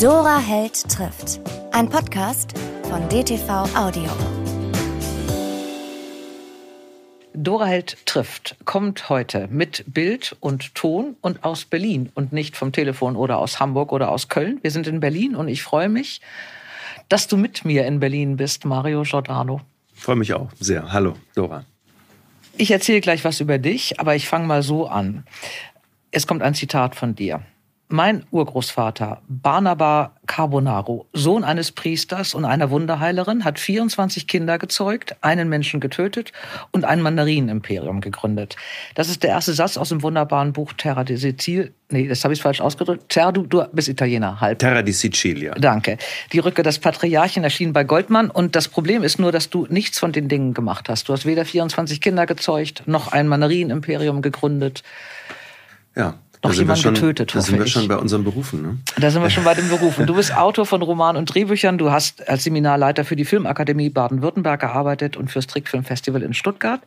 Dora Held trifft. Ein Podcast von DTV Audio. Dora Held trifft kommt heute mit Bild und Ton und aus Berlin und nicht vom Telefon oder aus Hamburg oder aus Köln. Wir sind in Berlin und ich freue mich, dass du mit mir in Berlin bist, Mario Giordano. Freue mich auch sehr. Hallo, Dora. Ich erzähle gleich was über dich, aber ich fange mal so an. Es kommt ein Zitat von dir. Mein Urgroßvater, Barnaba Carbonaro, Sohn eines Priesters und einer Wunderheilerin, hat 24 Kinder gezeugt, einen Menschen getötet und ein Mandarinenimperium gegründet. Das ist der erste Satz aus dem wunderbaren Buch Terra di Sicilia. Nee, das habe ich falsch ausgedrückt. Terra, du, du bist Italiener, halb. Terra di Sicilia. Danke. Die Rücke des Patriarchen erschien bei Goldmann und das Problem ist nur, dass du nichts von den Dingen gemacht hast. Du hast weder 24 Kinder gezeugt, noch ein Mandarinenimperium gegründet. Ja, noch schon, getötet. Da sind wir ich. schon bei unseren Berufen. Ne? Da sind wir schon bei den Berufen. Du bist Autor von Romanen und Drehbüchern. Du hast als Seminarleiter für die Filmakademie Baden-Württemberg gearbeitet und fürs Trickfilmfestival in Stuttgart.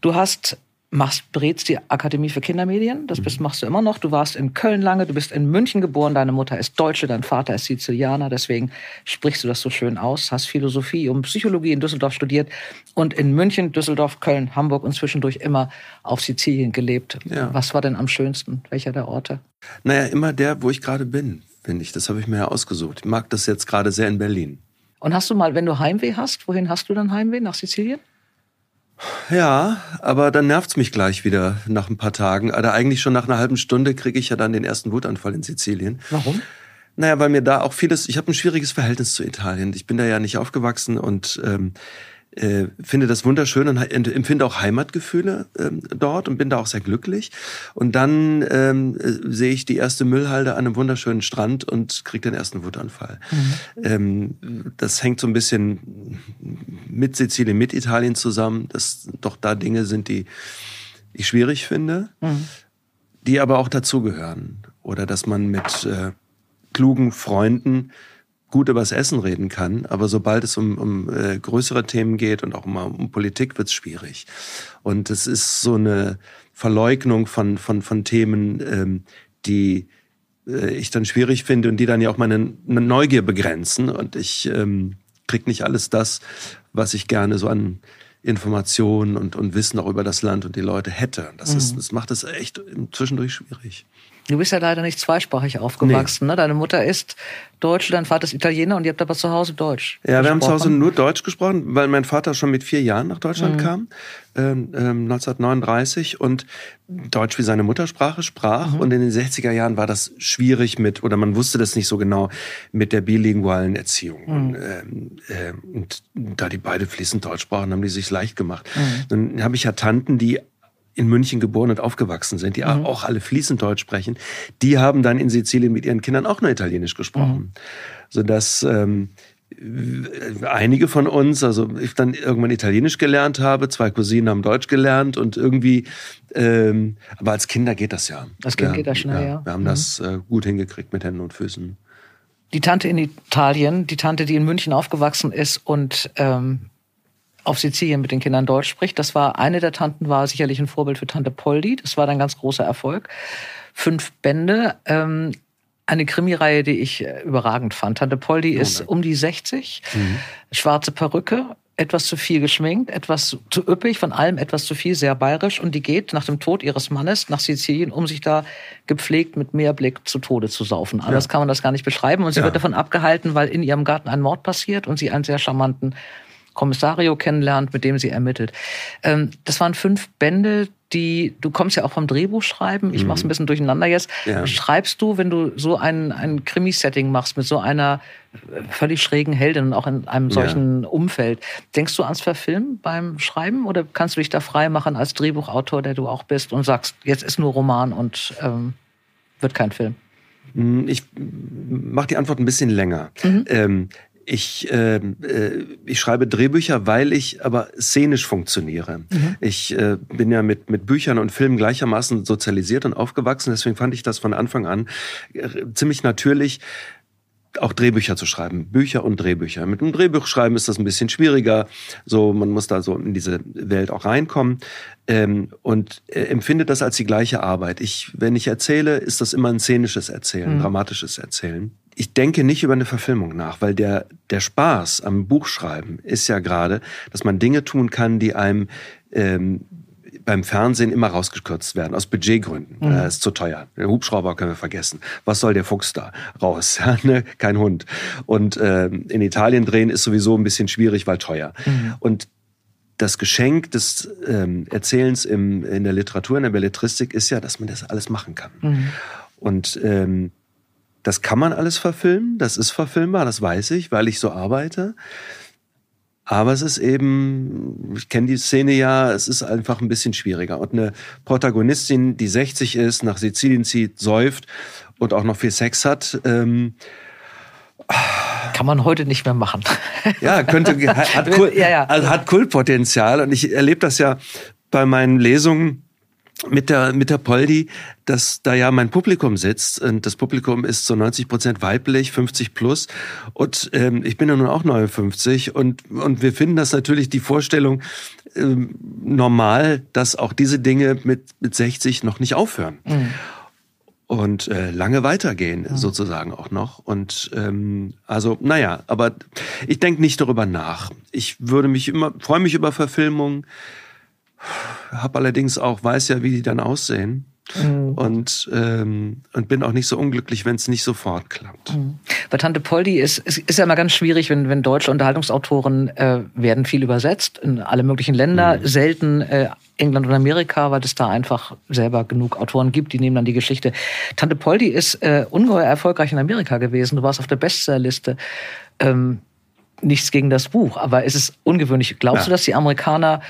Du hast machst, berätst die Akademie für Kindermedien. Das bist, machst du immer noch. Du warst in Köln lange, du bist in München geboren. Deine Mutter ist Deutsche, dein Vater ist Sizilianer. Deswegen sprichst du das so schön aus. Hast Philosophie und Psychologie in Düsseldorf studiert und in München, Düsseldorf, Köln, Hamburg und zwischendurch immer auf Sizilien gelebt. Ja. Was war denn am schönsten? Welcher der Orte? Naja, immer der, wo ich gerade bin, finde ich. Das habe ich mir ja ausgesucht. Ich mag das jetzt gerade sehr in Berlin. Und hast du mal, wenn du Heimweh hast, wohin hast du dann Heimweh? Nach Sizilien? Ja, aber dann nervt's mich gleich wieder nach ein paar Tagen. Oder eigentlich schon nach einer halben Stunde kriege ich ja dann den ersten Wutanfall in Sizilien. Warum? Naja, weil mir da auch vieles, ich habe ein schwieriges Verhältnis zu Italien. Ich bin da ja nicht aufgewachsen und ähm, äh, finde das wunderschön und empfinde auch Heimatgefühle ähm, dort und bin da auch sehr glücklich. Und dann ähm, äh, sehe ich die erste Müllhalde an einem wunderschönen Strand und kriege den ersten Wutanfall. Mhm. Ähm, das hängt so ein bisschen mit Sizilien, mit Italien zusammen, dass doch da Dinge sind, die ich schwierig finde, mhm. die aber auch dazugehören. Oder dass man mit äh, klugen Freunden gut über das Essen reden kann, aber sobald es um, um äh, größere Themen geht und auch um, um Politik, wird es schwierig. Und es ist so eine Verleugnung von, von, von Themen, ähm, die äh, ich dann schwierig finde und die dann ja auch meine, meine Neugier begrenzen. Und ich ähm, krieg nicht alles das, was ich gerne so an Informationen und, und Wissen auch über das Land und die Leute hätte. Das, mhm. ist, das macht es echt zwischendurch schwierig. Du bist ja leider nicht zweisprachig aufgewachsen. Nee. Ne? Deine Mutter ist Deutsche, dein Vater ist Italiener und ihr habt aber zu Hause Deutsch. Ja, wir haben zu Hause nur Deutsch gesprochen, weil mein Vater schon mit vier Jahren nach Deutschland mhm. kam, ähm, 1939 und Deutsch wie seine Muttersprache sprach. Mhm. Und in den 60er Jahren war das schwierig mit, oder man wusste das nicht so genau, mit der bilingualen Erziehung. Mhm. Und, ähm, äh, und da die beide fließend Deutsch sprachen, haben die sich leicht gemacht. Mhm. Dann habe ich ja Tanten, die in München geboren und aufgewachsen sind, die mhm. auch alle fließend Deutsch sprechen, die haben dann in Sizilien mit ihren Kindern auch nur Italienisch gesprochen. Mhm. Sodass ähm, einige von uns, also ich dann irgendwann Italienisch gelernt habe, zwei Cousinen haben Deutsch gelernt und irgendwie, ähm, aber als Kinder geht das ja. Als Kind ja, geht das schnell, ja. ja. Wir haben mhm. das äh, gut hingekriegt mit Händen und Füßen. Die Tante in Italien, die Tante, die in München aufgewachsen ist und ähm, auf Sizilien mit den Kindern Deutsch spricht. Das war eine der Tanten, war sicherlich ein Vorbild für Tante Poldi. Das war dann ganz großer Erfolg. Fünf Bände. Ähm, eine Krimireihe, die ich äh, überragend fand. Tante Poldi oh, ist um die 60, mhm. schwarze Perücke, etwas zu viel geschminkt, etwas zu üppig, von allem etwas zu viel, sehr bayerisch. Und die geht nach dem Tod ihres Mannes nach Sizilien, um sich da gepflegt mit Meerblick zu Tode zu saufen. Anders ja. kann man das gar nicht beschreiben. Und sie ja. wird davon abgehalten, weil in ihrem Garten ein Mord passiert und sie einen sehr charmanten Kommissario kennenlernt, mit dem sie ermittelt. Ähm, das waren fünf Bände, die, du kommst ja auch vom Drehbuchschreiben, ich mhm. mach's ein bisschen durcheinander jetzt. Ja. Schreibst du, wenn du so ein, ein Krimi-Setting machst mit so einer äh, völlig schrägen Heldin und auch in einem solchen ja. Umfeld, denkst du ans Verfilmen beim Schreiben oder kannst du dich da frei machen als Drehbuchautor, der du auch bist und sagst, jetzt ist nur Roman und ähm, wird kein Film? Hm, ich mache die Antwort ein bisschen länger. Mhm. Ähm, ich, äh, äh, ich schreibe Drehbücher, weil ich aber szenisch funktioniere. Mhm. Ich äh, bin ja mit, mit Büchern und Filmen gleichermaßen sozialisiert und aufgewachsen. Deswegen fand ich das von Anfang an äh, ziemlich natürlich, auch Drehbücher zu schreiben, Bücher und Drehbücher. Mit einem Drehbuch schreiben ist das ein bisschen schwieriger. So, man muss da so in diese Welt auch reinkommen ähm, und äh, empfindet das als die gleiche Arbeit. Ich, wenn ich erzähle, ist das immer ein szenisches Erzählen, mhm. dramatisches Erzählen. Ich denke nicht über eine Verfilmung nach, weil der, der Spaß am Buchschreiben ist ja gerade, dass man Dinge tun kann, die einem ähm, beim Fernsehen immer rausgekürzt werden, aus Budgetgründen. Mhm. Äh, ist zu teuer. Der Hubschrauber können wir vergessen. Was soll der Fuchs da raus? Ja, ne? Kein Hund. Und äh, in Italien drehen ist sowieso ein bisschen schwierig, weil teuer. Mhm. Und das Geschenk des ähm, Erzählens im, in der Literatur, in der Belletristik ist ja, dass man das alles machen kann. Mhm. Und ähm, das kann man alles verfilmen, das ist verfilmbar, das weiß ich, weil ich so arbeite. Aber es ist eben, ich kenne die Szene ja, es ist einfach ein bisschen schwieriger. Und eine Protagonistin, die 60 ist, nach Sizilien zieht, säuft und auch noch viel Sex hat, ähm, kann man heute nicht mehr machen. Ja, könnte, hat, Kult, ja, ja. Also hat Kultpotenzial. Und ich erlebe das ja bei meinen Lesungen mit der, mit der Poldi, dass da ja mein Publikum sitzt und das Publikum ist so 90 Prozent weiblich, 50 plus und ähm, ich bin ja nun auch 59 und, und wir finden das natürlich die Vorstellung ähm, normal, dass auch diese Dinge mit, mit 60 noch nicht aufhören. Mhm. Und äh, lange weitergehen, mhm. sozusagen auch noch. Und ähm, also, naja, aber ich denke nicht darüber nach. Ich würde mich immer, freue mich über Verfilmungen habe allerdings auch, weiß ja, wie die dann aussehen. Mhm. Und, ähm, und bin auch nicht so unglücklich, wenn es nicht sofort klappt. Mhm. Bei Tante Poldi ist, ist, ist ja immer ganz schwierig, wenn, wenn deutsche Unterhaltungsautoren äh, werden viel übersetzt in alle möglichen Länder, mhm. selten äh, England und Amerika, weil es da einfach selber genug Autoren gibt, die nehmen dann die Geschichte. Tante Poldi ist äh, ungeheuer erfolgreich in Amerika gewesen. Du warst auf der Bestsellerliste. Ähm, nichts gegen das Buch, aber es ist ungewöhnlich. Glaubst ja. du, dass die Amerikaner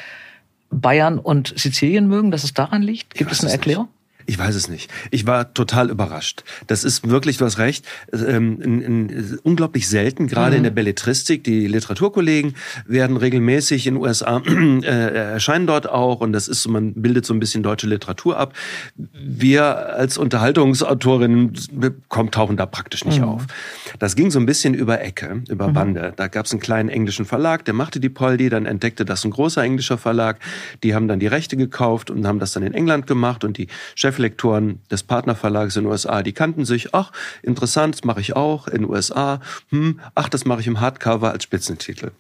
Bayern und Sizilien mögen, dass es daran liegt? Gibt es eine Erklärung? Ich weiß es nicht. Ich war total überrascht. Das ist wirklich, du hast recht, ähm, in, in, unglaublich selten, gerade mhm. in der Belletristik. Die Literaturkollegen werden regelmäßig in den USA, äh, erscheinen dort auch und das ist so, man bildet so ein bisschen deutsche Literatur ab. Wir als Unterhaltungsautorinnen kommen, tauchen da praktisch nicht mhm. auf. Das ging so ein bisschen über Ecke, über mhm. Bande. Da gab es einen kleinen englischen Verlag, der machte die Poldi, dann entdeckte das ein großer englischer Verlag. Die haben dann die Rechte gekauft und haben das dann in England gemacht und die Chef Cheflektoren des Partnerverlags in den USA, die kannten sich. Ach, interessant, das mache ich auch in den USA. Hm, ach, das mache ich im Hardcover als Spitzentitel.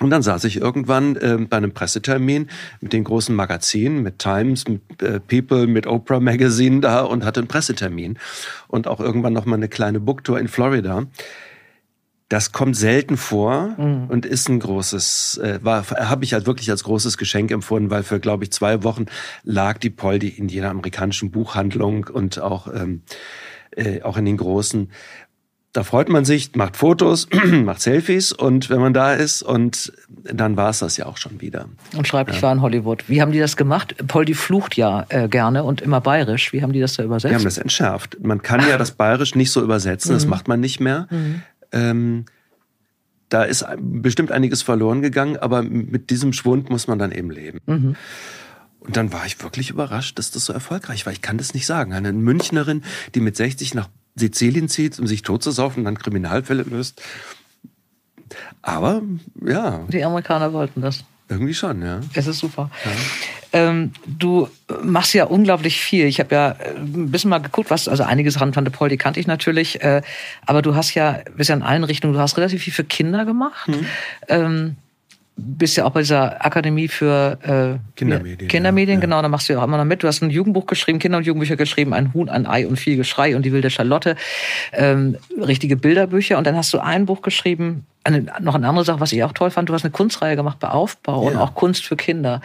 Und dann saß ich irgendwann äh, bei einem Pressetermin mit den großen Magazinen, mit Times, mit äh, People, mit Oprah Magazine da und hatte einen Pressetermin. Und auch irgendwann noch mal eine kleine Booktour in Florida. Das kommt selten vor mhm. und ist ein großes, äh, war habe ich halt wirklich als großes Geschenk empfunden, weil für glaube ich zwei Wochen lag die Poldi in jeder amerikanischen Buchhandlung und auch ähm, äh, auch in den großen. Da freut man sich, macht Fotos, macht Selfies und wenn man da ist und dann war es das ja auch schon wieder. Und schreibt, ja. ich war in Hollywood. Wie haben die das gemacht? Poldi flucht ja äh, gerne und immer bayerisch. Wie haben die das da übersetzt? Die haben das entschärft. Man kann ja das bayerisch nicht so übersetzen, das mhm. macht man nicht mehr. Mhm. Ähm, da ist bestimmt einiges verloren gegangen, aber mit diesem Schwund muss man dann eben leben. Mhm. Und dann war ich wirklich überrascht, dass das so erfolgreich war. Ich kann das nicht sagen. Eine Münchnerin, die mit 60 nach Sizilien zieht, um sich totzusaufen und dann Kriminalfälle löst. Aber ja. Die Amerikaner wollten das. Irgendwie schon, ja. Es ist super. Ja. Ähm, du machst ja unglaublich viel. Ich habe ja äh, ein bisschen mal geguckt, was, also einige Sachen von der Paul, die kannte ich natürlich, äh, aber du hast ja, bist ja in allen Richtungen, du hast relativ viel für Kinder gemacht. Mhm. Ähm, bist ja auch bei dieser Akademie für äh, Kindermedien. Kindermedien, ja. genau, da machst du ja auch immer noch mit. Du hast ein Jugendbuch geschrieben, Kinder- und Jugendbücher geschrieben, ein Huhn, ein Ei und viel Geschrei und die wilde Charlotte. Ähm, richtige Bilderbücher. Und dann hast du ein Buch geschrieben, eine, noch eine andere Sache, was ich auch toll fand, du hast eine Kunstreihe gemacht bei Aufbau ja. und auch Kunst für Kinder.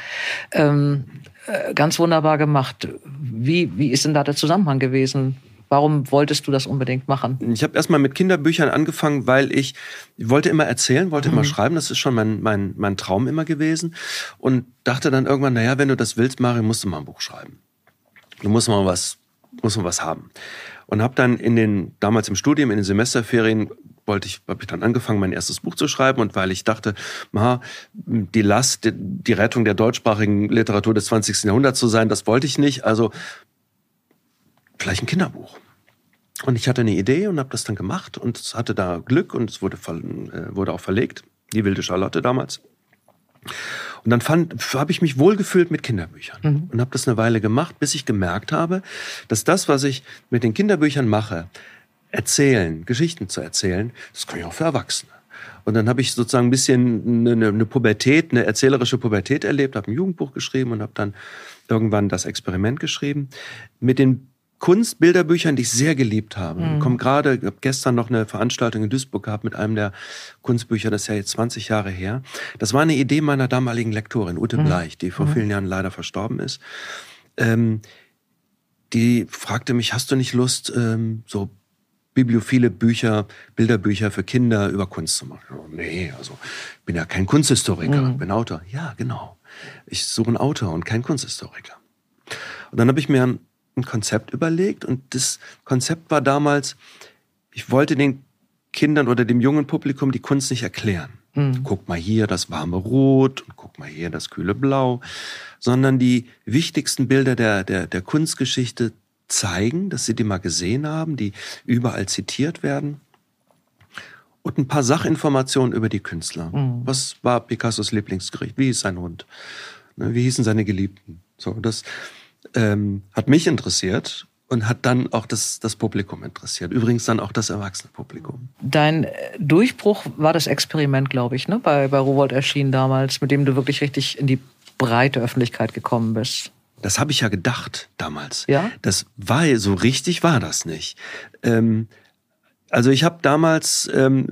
Ähm, äh, ganz wunderbar gemacht. Wie, wie ist denn da der Zusammenhang gewesen? Warum wolltest du das unbedingt machen? Ich habe erstmal mit Kinderbüchern angefangen, weil ich, wollte immer erzählen, wollte mhm. immer schreiben. Das ist schon mein, mein, mein Traum immer gewesen. Und dachte dann irgendwann, naja, wenn du das willst, Mario, musst du mal ein Buch schreiben. Du musst mal was, musst mal was haben. Und habe dann in den, damals im Studium, in den Semesterferien, wollte ich, habe ich dann angefangen, mein erstes Buch zu schreiben. Und weil ich dachte, ma, die Last, die, die Rettung der deutschsprachigen Literatur des 20. Jahrhunderts zu sein, das wollte ich nicht. Also vielleicht ein Kinderbuch. Und ich hatte eine Idee und habe das dann gemacht und hatte da Glück und es wurde, äh, wurde auch verlegt, die wilde Charlotte damals. Und dann habe ich mich wohlgefühlt mit Kinderbüchern mhm. und habe das eine Weile gemacht, bis ich gemerkt habe, dass das, was ich mit den Kinderbüchern mache, erzählen, Geschichten zu erzählen, das kann ich auch für Erwachsene. Und dann habe ich sozusagen ein bisschen eine, eine Pubertät, eine erzählerische Pubertät erlebt, habe ein Jugendbuch geschrieben und habe dann irgendwann das Experiment geschrieben. Mit den Kunstbilderbüchern, die ich sehr geliebt habe. Mhm. Ich komme gerade, ich habe gestern noch eine Veranstaltung in Duisburg gehabt mit einem der Kunstbücher, das ist ja jetzt 20 Jahre her. Das war eine Idee meiner damaligen Lektorin, Ute mhm. Bleich, die vor mhm. vielen Jahren leider verstorben ist. Ähm, die fragte mich, hast du nicht Lust, ähm, so bibliophile Bücher, Bilderbücher für Kinder über Kunst zu machen? Oh, nee, also ich bin ja kein Kunsthistoriker, mhm. bin Autor. Ja, genau. Ich suche einen Autor und keinen Kunsthistoriker. Und dann habe ich mir ein Konzept überlegt und das Konzept war damals, ich wollte den Kindern oder dem jungen Publikum die Kunst nicht erklären. Mhm. Guck mal hier das warme Rot und guck mal hier das kühle Blau, sondern die wichtigsten Bilder der, der, der Kunstgeschichte zeigen, dass sie die mal gesehen haben, die überall zitiert werden. Und ein paar Sachinformationen über die Künstler. Mhm. Was war Picassos Lieblingsgericht? Wie hieß sein Hund? Ne, wie hießen seine Geliebten? So, das ähm, hat mich interessiert und hat dann auch das, das Publikum interessiert. Übrigens dann auch das erwachsene Publikum. Dein Durchbruch war das Experiment, glaube ich, ne? bei, bei Rowold erschienen damals, mit dem du wirklich richtig in die breite Öffentlichkeit gekommen bist. Das habe ich ja gedacht damals. Ja? Das war so richtig, war das nicht. Ähm, also ich habe damals, ähm,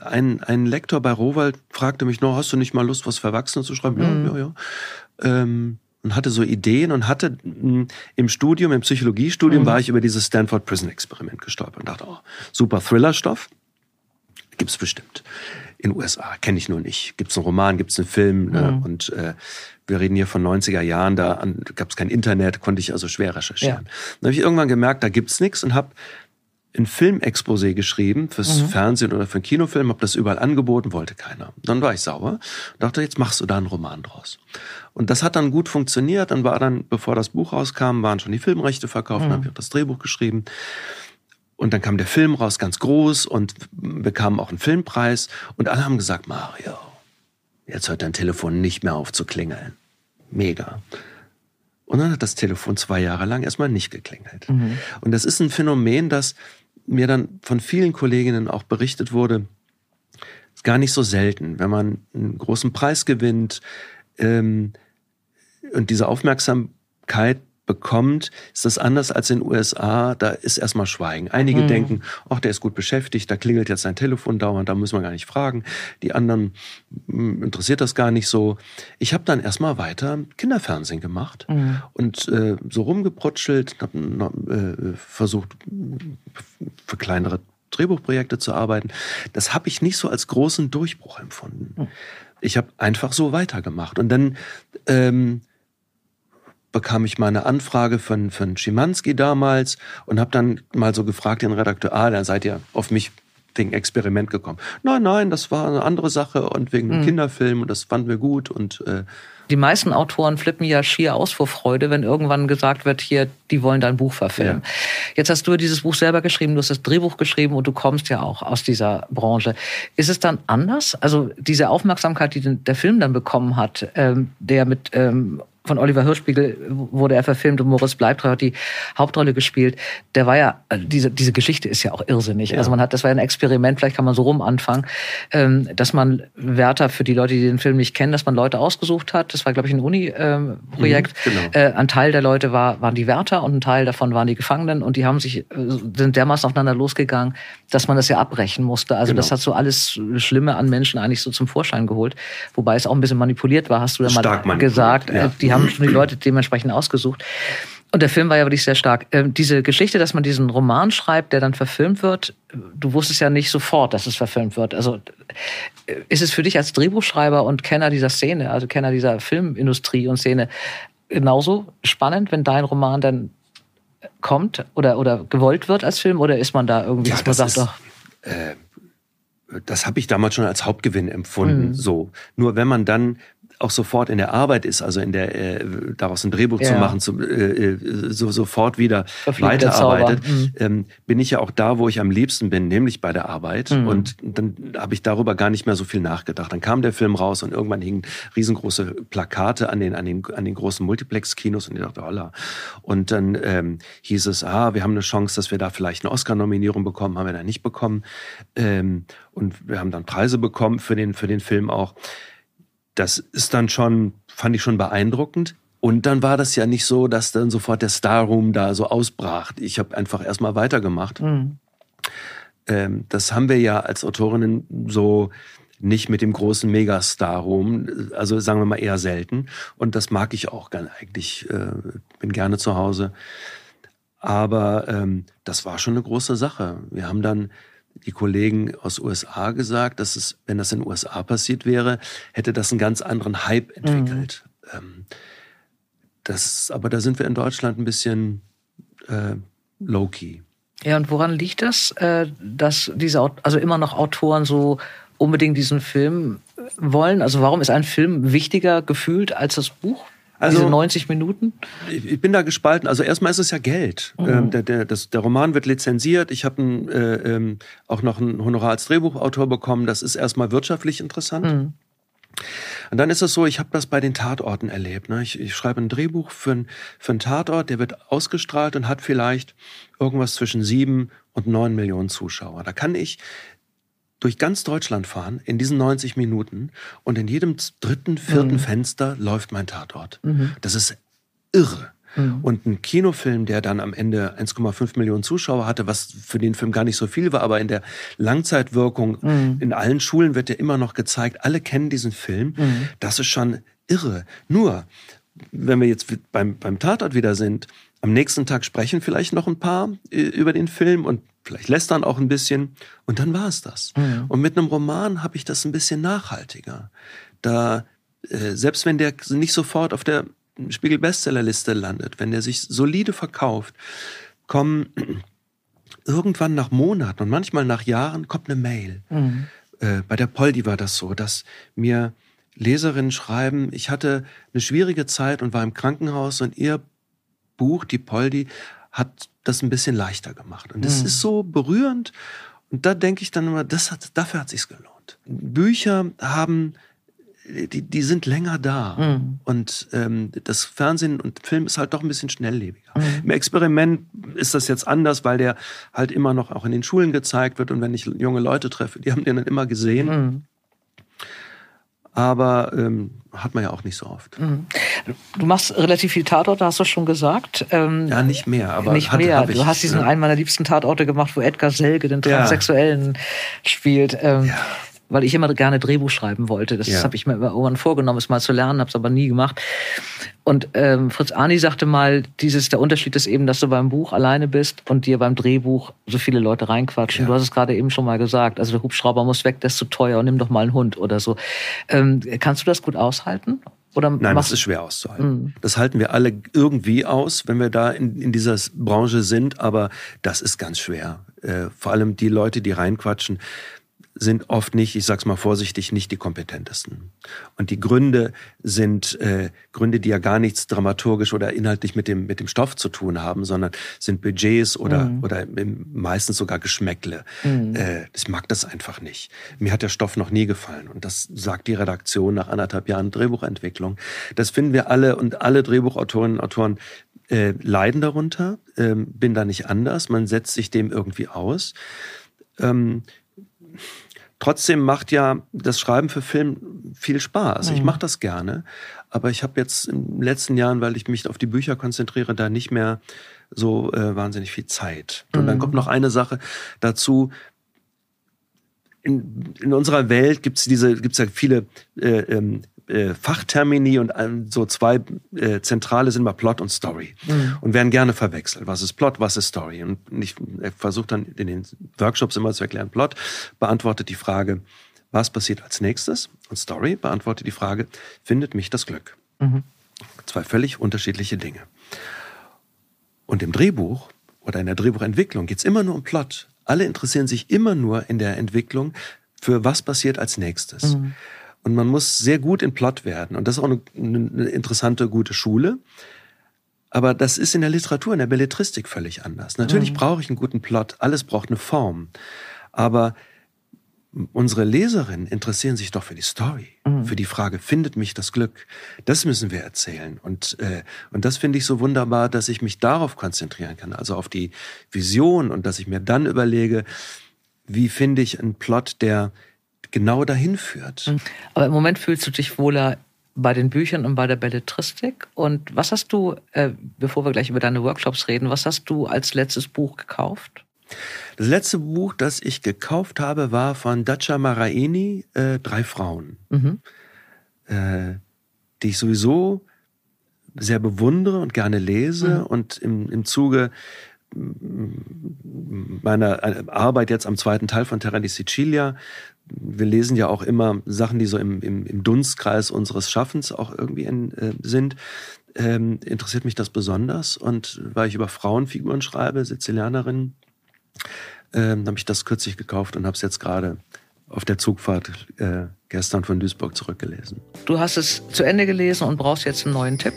ein, ein Lektor bei Rowald fragte mich noch, hast du nicht mal Lust, was für Erwachsene zu schreiben? Mhm. Ja, ja, ja. Ähm, und hatte so Ideen und hatte mh, im Studium, im Psychologiestudium, mhm. war ich über dieses Stanford Prison Experiment gestolpert und dachte, oh, super Thriller-Stoff. Gibt's bestimmt. In USA, kenne ich nur nicht. Gibt's einen Roman, gibt's einen Film. Ne? Mhm. Ne? Und äh, wir reden hier von 90er Jahren, da gab's kein Internet, konnte ich also schwer recherchieren. Ja. Dann habe ich irgendwann gemerkt, da gibt's nichts und habe ein Filmexposé geschrieben fürs mhm. Fernsehen oder für einen Kinofilm, habe das überall angeboten, wollte keiner. Dann war ich sauer, dachte, jetzt machst du da einen Roman draus. Und das hat dann gut funktioniert. Dann war dann, bevor das Buch rauskam, waren schon die Filmrechte verkauft, mhm. dann habe ich auch das Drehbuch geschrieben. Und dann kam der Film raus, ganz groß, und bekam auch einen Filmpreis. Und alle haben gesagt, Mario, jetzt hört dein Telefon nicht mehr auf zu klingeln. Mega. Und dann hat das Telefon zwei Jahre lang erstmal nicht geklingelt. Mhm. Und das ist ein Phänomen, das mir dann von vielen Kolleginnen auch berichtet wurde, ist gar nicht so selten, wenn man einen großen Preis gewinnt ähm, und diese Aufmerksamkeit bekommt, ist das anders als in den USA. Da ist erstmal Schweigen. Einige mhm. denken, ach, der ist gut beschäftigt, da klingelt jetzt sein Telefon dauernd, da muss man gar nicht fragen. Die anderen mh, hm, interessiert das gar nicht so. Ich habe dann erstmal weiter Kinderfernsehen gemacht mhm. und äh, so rumgeprutschelt, habe äh, versucht, für kleinere Drehbuchprojekte zu arbeiten. Das habe ich nicht so als großen Durchbruch empfunden. Mhm. Ich habe einfach so weitergemacht. Und dann ähm, bekam ich mal eine Anfrage von, von Schimanski damals und habe dann mal so gefragt den Redakteur, ah, dann seid ihr auf mich wegen Experiment gekommen. Nein, nein, das war eine andere Sache und wegen einem mhm. Kinderfilm und das fanden wir gut und äh, die meisten Autoren flippen ja schier aus vor Freude, wenn irgendwann gesagt wird, hier, die wollen dein Buch verfilmen. Ja. Jetzt hast du dieses Buch selber geschrieben, du hast das Drehbuch geschrieben und du kommst ja auch aus dieser Branche. Ist es dann anders? Also diese Aufmerksamkeit, die der Film dann bekommen hat, ähm, der mit ähm, von Oliver Hirschspiegel wurde er verfilmt und Moritz Bleibtreu hat die Hauptrolle gespielt. Der war ja, also diese, diese Geschichte ist ja auch irrsinnig. Ja. Also man hat, das war ja ein Experiment, vielleicht kann man so rum anfangen, ähm, dass man Wärter für die Leute, die den Film nicht kennen, dass man Leute ausgesucht hat. Das war, glaube ich, ein Uni-Projekt. Ähm, mhm, genau. äh, ein Teil der Leute war, waren die Wärter und ein Teil davon waren die Gefangenen und die haben sich, äh, sind dermaßen aufeinander losgegangen, dass man das ja abbrechen musste. Also genau. das hat so alles Schlimme an Menschen eigentlich so zum Vorschein geholt. Wobei es auch ein bisschen manipuliert war, hast du ja mal gesagt. Ja. Äh, die haben schon die Leute dementsprechend ausgesucht. Und der Film war ja wirklich sehr stark. Ähm, diese Geschichte, dass man diesen Roman schreibt, der dann verfilmt wird, du wusstest ja nicht sofort, dass es verfilmt wird. Also äh, ist es für dich als Drehbuchschreiber und Kenner dieser Szene, also Kenner dieser Filmindustrie und Szene, genauso spannend, wenn dein Roman dann kommt oder, oder gewollt wird als Film? Oder ist man da irgendwie, ja, dass man sagt, doch. Äh, das habe ich damals schon als Hauptgewinn empfunden. Mhm. So. Nur wenn man dann auch sofort in der Arbeit ist, also in der äh, daraus ein Drehbuch ja. zu machen, zu, äh, so sofort wieder weiterarbeitet, mhm. ähm, bin ich ja auch da, wo ich am liebsten bin, nämlich bei der Arbeit. Mhm. Und dann habe ich darüber gar nicht mehr so viel nachgedacht. Dann kam der Film raus und irgendwann hingen riesengroße Plakate an den an den an den großen Multiplex-Kinos und ich dachte, holla. Und dann ähm, hieß es, ah, wir haben eine Chance, dass wir da vielleicht eine Oscar-Nominierung bekommen, haben wir da nicht bekommen. Ähm, und wir haben dann Preise bekommen für den für den Film auch das ist dann schon, fand ich schon beeindruckend. Und dann war das ja nicht so, dass dann sofort der Star Room da so ausbrach. Ich habe einfach erstmal weitergemacht. Mhm. Ähm, das haben wir ja als Autorinnen so nicht mit dem großen Megastar Room, also sagen wir mal eher selten. Und das mag ich auch gerne eigentlich. Äh, bin gerne zu Hause. Aber ähm, das war schon eine große Sache. Wir haben dann die Kollegen aus USA gesagt, dass es, wenn das in den USA passiert wäre, hätte das einen ganz anderen Hype entwickelt. Mhm. Das, aber da sind wir in Deutschland ein bisschen äh, low-key. Ja, und woran liegt das, äh, dass diese, also immer noch Autoren so unbedingt diesen Film wollen? Also warum ist ein Film wichtiger gefühlt als das Buch? Also, Diese 90 Minuten? Ich bin da gespalten. Also erstmal ist es ja Geld. Mhm. Ähm, der, der, das, der Roman wird lizenziert. Ich habe äh, ähm, auch noch ein Honorar als Drehbuchautor bekommen. Das ist erstmal wirtschaftlich interessant. Mhm. Und dann ist es so, ich habe das bei den Tatorten erlebt. Ne? Ich, ich schreibe ein Drehbuch für, ein, für einen Tatort, der wird ausgestrahlt und hat vielleicht irgendwas zwischen sieben und neun Millionen Zuschauer. Da kann ich durch ganz Deutschland fahren in diesen 90 Minuten und in jedem dritten, vierten mhm. Fenster läuft mein Tatort. Mhm. Das ist irre. Mhm. Und ein Kinofilm, der dann am Ende 1,5 Millionen Zuschauer hatte, was für den Film gar nicht so viel war, aber in der Langzeitwirkung mhm. in allen Schulen wird ja immer noch gezeigt, alle kennen diesen Film. Mhm. Das ist schon irre. Nur, wenn wir jetzt beim, beim Tatort wieder sind, am nächsten Tag sprechen vielleicht noch ein paar äh, über den Film und vielleicht lästern auch ein bisschen und dann war es das. Mhm. Und mit einem Roman habe ich das ein bisschen nachhaltiger. Da äh, selbst wenn der nicht sofort auf der Spiegel Bestsellerliste landet, wenn der sich solide verkauft, kommen irgendwann nach Monaten und manchmal nach Jahren kommt eine Mail. Mhm. Äh, bei der Poldi war das so, dass mir Leserinnen schreiben, ich hatte eine schwierige Zeit und war im Krankenhaus und ihr Buch, die Poldi, hat das ein bisschen leichter gemacht. Und das mhm. ist so berührend. Und da denke ich dann immer, das hat, dafür hat sich's gelohnt. Bücher haben, die, die sind länger da. Mhm. Und ähm, das Fernsehen und Film ist halt doch ein bisschen schnelllebiger. Mhm. Im Experiment ist das jetzt anders, weil der halt immer noch auch in den Schulen gezeigt wird. Und wenn ich junge Leute treffe, die haben den dann immer gesehen. Mhm aber ähm, hat man ja auch nicht so oft. Mhm. Du machst relativ viel Tatorte, hast du schon gesagt. Ähm, ja, nicht mehr, aber nicht mehr. Hat, du hast diesen ja. einen meiner liebsten Tatorte gemacht, wo Edgar Selge den Transsexuellen ja. spielt. Ähm, ja weil ich immer gerne Drehbuch schreiben wollte. Das ja. habe ich mir irgendwann vorgenommen, es mal zu lernen, habe es aber nie gemacht. Und ähm, Fritz Arni sagte mal, dieses der Unterschied ist eben, dass du beim Buch alleine bist und dir beim Drehbuch so viele Leute reinquatschen. Ja. Du hast es gerade eben schon mal gesagt. Also der Hubschrauber muss weg, der ist zu teuer und nimm doch mal einen Hund oder so. Ähm, kannst du das gut aushalten? Oder Nein, das ist schwer auszuhalten. Mhm. Das halten wir alle irgendwie aus, wenn wir da in, in dieser Branche sind, aber das ist ganz schwer. Äh, vor allem die Leute, die reinquatschen sind oft nicht, ich sag's mal vorsichtig, nicht die kompetentesten. Und die Gründe sind äh, Gründe, die ja gar nichts dramaturgisch oder inhaltlich mit dem mit dem Stoff zu tun haben, sondern sind Budgets oder mhm. oder meistens sogar Geschmäckle. Mhm. Äh, ich mag das einfach nicht. Mir hat der Stoff noch nie gefallen und das sagt die Redaktion nach anderthalb Jahren Drehbuchentwicklung. Das finden wir alle und alle Drehbuchautorinnen und Autoren äh, leiden darunter. Ähm, bin da nicht anders. Man setzt sich dem irgendwie aus. Ähm, Trotzdem macht ja das Schreiben für Film viel Spaß. Mhm. Ich mache das gerne, aber ich habe jetzt in den letzten Jahren, weil ich mich auf die Bücher konzentriere, da nicht mehr so äh, wahnsinnig viel Zeit. Und mhm. dann kommt noch eine Sache dazu. In, in unserer Welt gibt's diese, gibt's ja viele äh, ähm, äh, Fachtermini und ähm, so zwei äh, zentrale sind mal Plot und Story mhm. und werden gerne verwechselt. Was ist Plot, was ist Story? Und ich versuche dann in den Workshops immer zu erklären, Plot beantwortet die Frage, was passiert als nächstes? Und Story beantwortet die Frage, findet mich das Glück? Mhm. Zwei völlig unterschiedliche Dinge. Und im Drehbuch oder in der Drehbuchentwicklung geht's immer nur um Plot. Alle interessieren sich immer nur in der Entwicklung für was passiert als nächstes. Mhm. Und man muss sehr gut in Plot werden. Und das ist auch eine, eine interessante, gute Schule. Aber das ist in der Literatur, in der Belletristik völlig anders. Natürlich mhm. brauche ich einen guten Plot. Alles braucht eine Form. Aber unsere Leserinnen interessieren sich doch für die Story, mhm. für die Frage, findet mich das Glück? Das müssen wir erzählen. Und, äh, und das finde ich so wunderbar, dass ich mich darauf konzentrieren kann, also auf die Vision und dass ich mir dann überlege, wie finde ich einen Plot, der genau dahin führt. Mhm. Aber im Moment fühlst du dich wohler bei den Büchern und bei der Belletristik. Und was hast du, äh, bevor wir gleich über deine Workshops reden, was hast du als letztes Buch gekauft? Das letzte Buch, das ich gekauft habe, war von Dacia Maraini, äh, Drei Frauen, mhm. äh, die ich sowieso sehr bewundere und gerne lese mhm. und im, im Zuge meiner äh, Arbeit jetzt am zweiten Teil von Terra di Sicilia wir lesen ja auch immer Sachen, die so im, im, im Dunstkreis unseres Schaffens auch irgendwie in, äh, sind. Ähm, interessiert mich das besonders. Und weil ich über Frauenfiguren schreibe, Sizilianerinnen, ähm, habe ich das kürzlich gekauft und habe es jetzt gerade auf der Zugfahrt äh, gestern von Duisburg zurückgelesen. Du hast es zu Ende gelesen und brauchst jetzt einen neuen Tipp.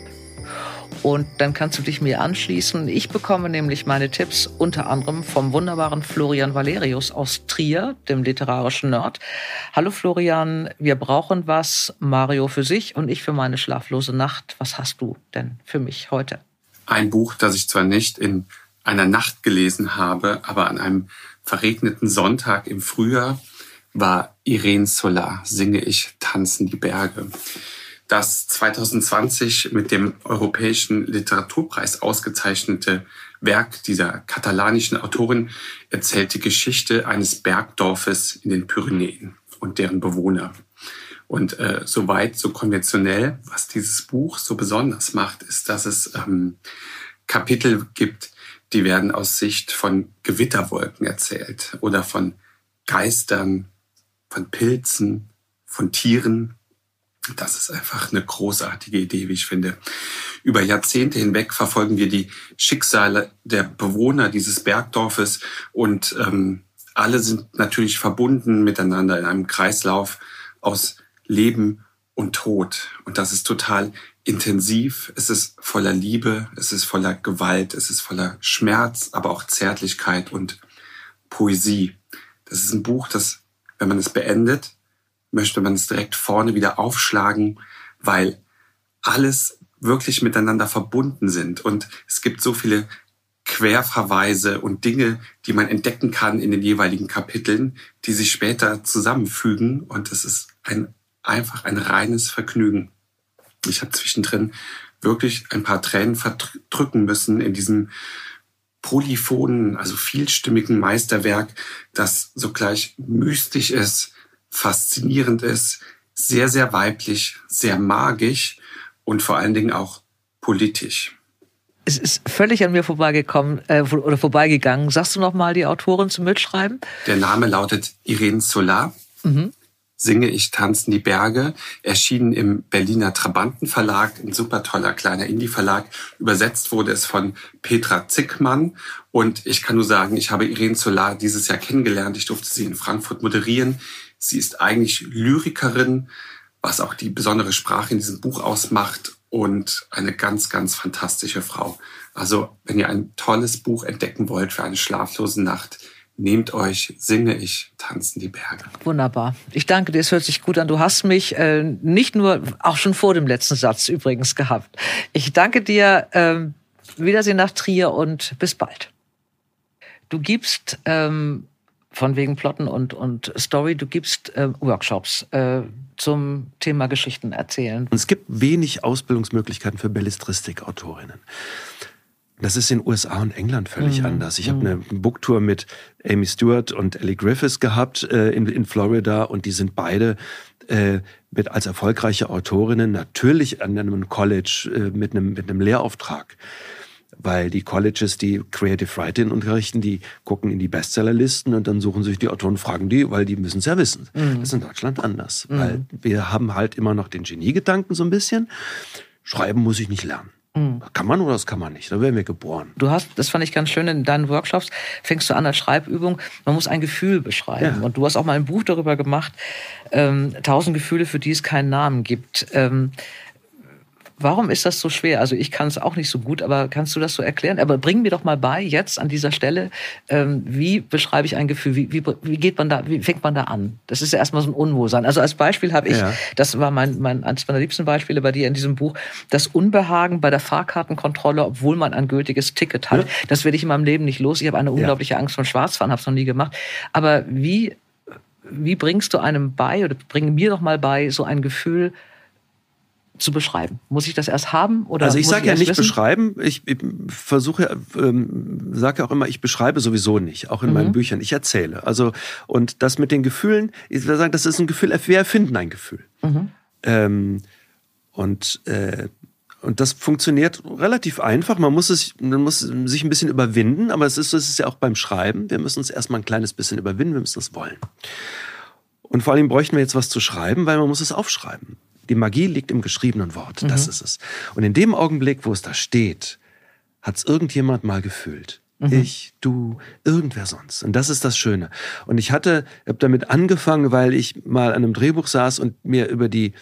Und dann kannst du dich mir anschließen. Ich bekomme nämlich meine Tipps unter anderem vom wunderbaren Florian Valerius aus Trier, dem literarischen Nerd. Hallo Florian, wir brauchen was. Mario für sich und ich für meine schlaflose Nacht. Was hast du denn für mich heute? Ein Buch, das ich zwar nicht in einer Nacht gelesen habe, aber an einem verregneten Sonntag im Frühjahr war Irene Solar, singe ich, tanzen die Berge das 2020 mit dem Europäischen Literaturpreis ausgezeichnete Werk dieser katalanischen Autorin erzählt die Geschichte eines Bergdorfes in den Pyrenäen und deren Bewohner. Und äh, soweit, so konventionell, was dieses Buch so besonders macht, ist, dass es ähm, Kapitel gibt, die werden aus Sicht von Gewitterwolken erzählt oder von Geistern, von Pilzen, von Tieren, das ist einfach eine großartige Idee, wie ich finde. Über Jahrzehnte hinweg verfolgen wir die Schicksale der Bewohner dieses Bergdorfes und ähm, alle sind natürlich verbunden miteinander in einem Kreislauf aus Leben und Tod. Und das ist total intensiv. Es ist voller Liebe, es ist voller Gewalt, es ist voller Schmerz, aber auch Zärtlichkeit und Poesie. Das ist ein Buch, das, wenn man es beendet, möchte man es direkt vorne wieder aufschlagen, weil alles wirklich miteinander verbunden sind. Und es gibt so viele Querverweise und Dinge, die man entdecken kann in den jeweiligen Kapiteln, die sich später zusammenfügen. Und es ist ein, einfach ein reines Vergnügen. Ich habe zwischendrin wirklich ein paar Tränen verdrücken müssen in diesem polyphonen, also vielstimmigen Meisterwerk, das sogleich mystisch ist, faszinierend ist, sehr, sehr weiblich, sehr magisch und vor allen Dingen auch politisch. Es ist völlig an mir vorbeigekommen äh, oder vorbeigegangen. Sagst du noch mal die Autorin zum Mitschreiben? Der Name lautet Irene Solar. Mhm. Singe ich tanzen die Berge, erschienen im Berliner Trabanten ein super toller kleiner Indie-Verlag. Übersetzt wurde es von Petra Zickmann. Und ich kann nur sagen, ich habe Irene Solar dieses Jahr kennengelernt. Ich durfte sie in Frankfurt moderieren. Sie ist eigentlich Lyrikerin, was auch die besondere Sprache in diesem Buch ausmacht und eine ganz, ganz fantastische Frau. Also, wenn ihr ein tolles Buch entdecken wollt für eine schlaflose Nacht, nehmt euch, singe ich, tanzen die Berge. Wunderbar. Ich danke dir, es hört sich gut an. Du hast mich äh, nicht nur, auch schon vor dem letzten Satz übrigens gehabt. Ich danke dir. Äh, Wiedersehen nach Trier und bis bald. Du gibst ähm, von wegen Plotten und, und Story. Du gibst äh, Workshops äh, zum Thema Geschichten erzählen. Es gibt wenig Ausbildungsmöglichkeiten für Belletristik-Autorinnen. Das ist in den USA und England völlig mhm. anders. Ich habe mhm. eine Booktour mit Amy Stewart und Ellie Griffiths gehabt äh, in, in Florida und die sind beide äh, mit als erfolgreiche Autorinnen natürlich an einem College äh, mit einem mit einem Lehrauftrag weil die Colleges, die Creative Writing unterrichten, die gucken in die Bestsellerlisten und dann suchen sich die Autoren, fragen die, weil die müssen es ja wissen. Mhm. Das ist in Deutschland anders, mhm. weil wir haben halt immer noch den Geniegedanken so ein bisschen. Schreiben muss ich nicht lernen. Mhm. Kann man oder das kann man nicht. Da werden wir geboren. Du hast, das fand ich ganz schön, in deinen Workshops fängst du an als Schreibübung, man muss ein Gefühl beschreiben. Ja. Und du hast auch mal ein Buch darüber gemacht, ähm, tausend Gefühle, für die es keinen Namen gibt. Ähm, Warum ist das so schwer? Also ich kann es auch nicht so gut, aber kannst du das so erklären? Aber bring mir doch mal bei, jetzt an dieser Stelle, ähm, wie beschreibe ich ein Gefühl? Wie, wie, wie geht man da, wie fängt man da an? Das ist ja erstmal so ein Unwohlsein. Also als Beispiel habe ich, ja. das war mein, mein, eines meiner liebsten Beispiele bei dir in diesem Buch, das Unbehagen bei der Fahrkartenkontrolle, obwohl man ein gültiges Ticket hat. Ja. Das werde ich in meinem Leben nicht los. Ich habe eine unglaubliche ja. Angst vor Schwarzfahren, habe es noch nie gemacht. Aber wie, wie bringst du einem bei oder bring mir doch mal bei, so ein Gefühl, zu beschreiben? Muss ich das erst haben oder? Also ich sage ja nicht wissen? beschreiben. Ich, ich versuche, ähm, sage ja auch immer, ich beschreibe sowieso nicht, auch in mhm. meinen Büchern. Ich erzähle. Also und das mit den Gefühlen, ich würde sagen, das ist ein Gefühl. Wir erfinden ein Gefühl. Mhm. Ähm, und äh, und das funktioniert relativ einfach. Man muss, es, man muss sich ein bisschen überwinden, aber es ist, es ist ja auch beim Schreiben. Wir müssen uns erstmal ein kleines bisschen überwinden, wir müssen das wollen. Und vor allem bräuchten wir jetzt was zu schreiben, weil man muss es aufschreiben. Die Magie liegt im geschriebenen Wort. Mhm. Das ist es. Und in dem Augenblick, wo es da steht, hat es irgendjemand mal gefühlt. Mhm. Ich, du, irgendwer sonst. Und das ist das Schöne. Und ich hatte, habe damit angefangen, weil ich mal an einem Drehbuch saß und mir über die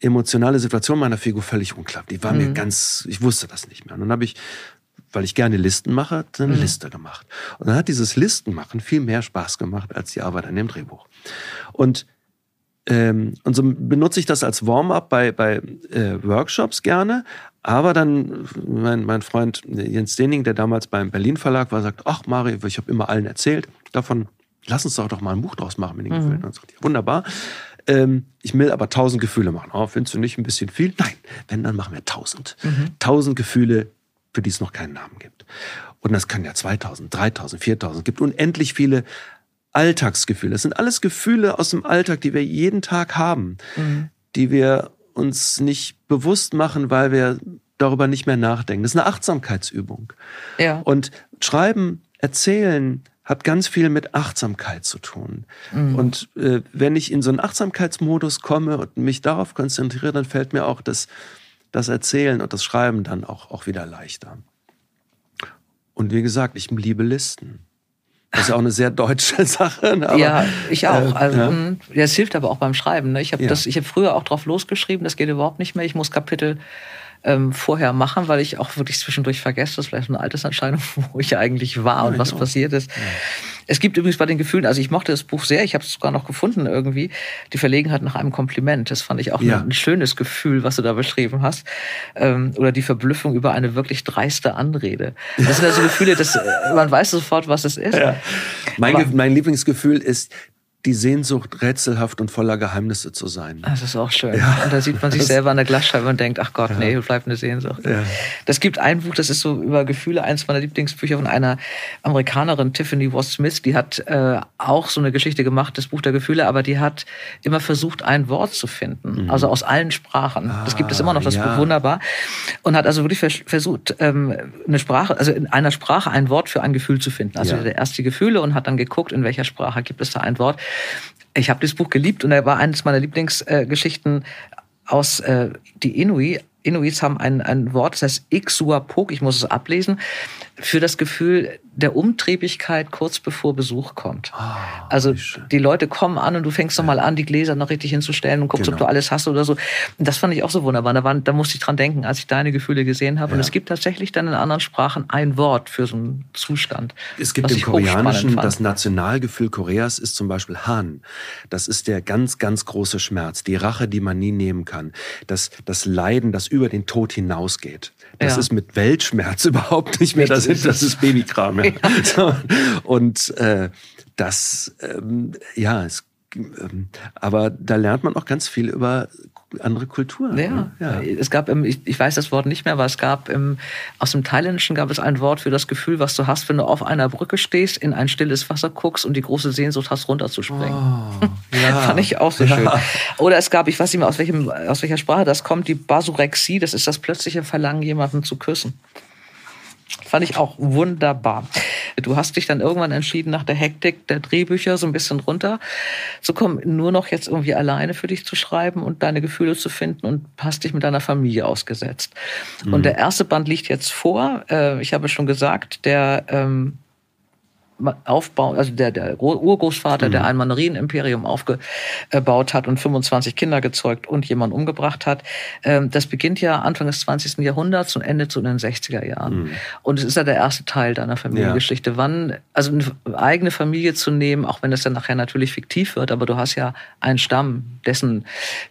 emotionale Situation meiner Figur völlig unklar. Die war mhm. mir ganz, ich wusste das nicht mehr. Und dann habe ich, weil ich gerne Listen mache, eine mhm. Liste gemacht. Und dann hat dieses Listenmachen viel mehr Spaß gemacht als die Arbeit an dem Drehbuch. Und ähm, und so benutze ich das als Warm-up bei, bei äh, Workshops gerne. Aber dann mein, mein Freund Jens Dening, der damals beim Berlin Verlag war, sagt, ach Mario, ich habe immer allen erzählt, davon lass uns doch, doch mal ein Buch draus machen mit den mhm. Gefühlen. Und sagt, ja, wunderbar. Ähm, ich will aber tausend Gefühle machen. Oh, findest du nicht ein bisschen viel? Nein, wenn, dann machen wir tausend. Mhm. Tausend Gefühle, für die es noch keinen Namen gibt. Und das können ja 2000, 3000, 4000. Es gibt unendlich viele Alltagsgefühle. Das sind alles Gefühle aus dem Alltag, die wir jeden Tag haben, mhm. die wir uns nicht bewusst machen, weil wir darüber nicht mehr nachdenken. Das ist eine Achtsamkeitsübung. Ja. Und Schreiben, Erzählen hat ganz viel mit Achtsamkeit zu tun. Mhm. Und äh, wenn ich in so einen Achtsamkeitsmodus komme und mich darauf konzentriere, dann fällt mir auch das, das Erzählen und das Schreiben dann auch, auch wieder leichter. Und wie gesagt, ich liebe Listen. Das ist ja auch eine sehr deutsche Sache. Ne? Aber, ja, ich auch. Äh, also, ja. Hm, das hilft aber auch beim Schreiben. Ne? Ich habe ja. das, ich habe früher auch drauf losgeschrieben. Das geht überhaupt nicht mehr. Ich muss Kapitel ähm, vorher machen, weil ich auch wirklich zwischendurch vergesse, das ist vielleicht eine Altersentscheidung, wo ich eigentlich war und ja, was passiert ist. Ja. Es gibt übrigens bei den Gefühlen, also ich mochte das Buch sehr, ich habe es sogar noch gefunden irgendwie, die Verlegenheit nach einem Kompliment. Das fand ich auch ja. ein, schönes Gefühl, was du da beschrieben hast. Ähm, oder die Verblüffung über eine wirklich dreiste Anrede. Das sind also Gefühle, dass äh, man weiß sofort, was es ist. Mein, mein Lieblingsgefühl ist die Sehnsucht, rätselhaft und voller Geheimnisse zu sein. Das ist auch schön. Ja. Und da sieht man sich selber an der Glasscheibe und denkt, ach Gott, ja. nee, bleibt eine Sehnsucht. Ja. Das gibt ein Buch, das ist so über Gefühle, eins meiner Lieblingsbücher von einer Amerikanerin, Tiffany Wass Smith, die hat äh, auch so eine Geschichte gemacht, das Buch der Gefühle, aber die hat immer versucht, ein Wort zu finden. Mhm. Also aus allen Sprachen. Ah, das gibt es immer noch, das ja. Buch wunderbar. Und hat also wirklich versucht, ähm, eine Sprache, also in einer Sprache ein Wort für ein Gefühl zu finden. Also erst die Gefühle und hat dann geguckt, in welcher Sprache gibt es da ein Wort. Ich habe das Buch geliebt und er war eines meiner Lieblingsgeschichten aus äh, die Inui. Inuits haben ein, ein Wort, das heißt Ixuapok, ich muss es ablesen, für das Gefühl der Umtriebigkeit kurz bevor Besuch kommt. Oh, also die Leute kommen an und du fängst noch mal an, die Gläser noch richtig hinzustellen und guckst, genau. ob du alles hast oder so. Und das fand ich auch so wunderbar. Da, war, da musste ich dran denken, als ich deine Gefühle gesehen habe. Ja. Und es gibt tatsächlich dann in anderen Sprachen ein Wort für so einen Zustand. Es gibt im Koreanischen, das Nationalgefühl Koreas ist zum Beispiel Han. Das ist der ganz, ganz große Schmerz, die Rache, die man nie nehmen kann. Das, das Leiden, das über den Tod hinausgeht. Das ja. ist mit Weltschmerz überhaupt nicht mehr, das, ist, das ist Babykram. Ja. So, und äh, das, ähm, ja, es, aber da lernt man auch ganz viel über andere Kulturen. Ja, ne? ja. es gab, im, ich, ich weiß das Wort nicht mehr, aber es gab im, aus dem Thailändischen gab es ein Wort für das Gefühl, was du hast, wenn du auf einer Brücke stehst, in ein stilles Wasser guckst und die große Sehnsucht hast, runterzuspringen. Oh, ja. Fand ich auch so ja. schön. Oder es gab, ich weiß nicht mehr aus welchem, aus welcher Sprache das kommt, die Basurexie, das ist das plötzliche Verlangen, jemanden zu küssen. Fand ich auch wunderbar. Du hast dich dann irgendwann entschieden, nach der Hektik der Drehbücher so ein bisschen runter zu kommen, nur noch jetzt irgendwie alleine für dich zu schreiben und deine Gefühle zu finden und hast dich mit deiner Familie ausgesetzt. Mhm. Und der erste Band liegt jetzt vor. Äh, ich habe schon gesagt, der ähm, Aufbau, also der, der Urgroßvater, mhm. der ein Mandarinenimperium aufgebaut hat und 25 Kinder gezeugt und jemanden umgebracht hat. Ähm, das beginnt ja Anfang des 20. Jahrhunderts und endet so in den 60er Jahren. Mhm. Und es ist ja der erste Teil deiner Familiengeschichte. Ja. Wann, also eine eigene Familie zu nehmen, auch wenn es dann nachher natürlich fiktiv wird, aber du hast ja einen Stamm, dessen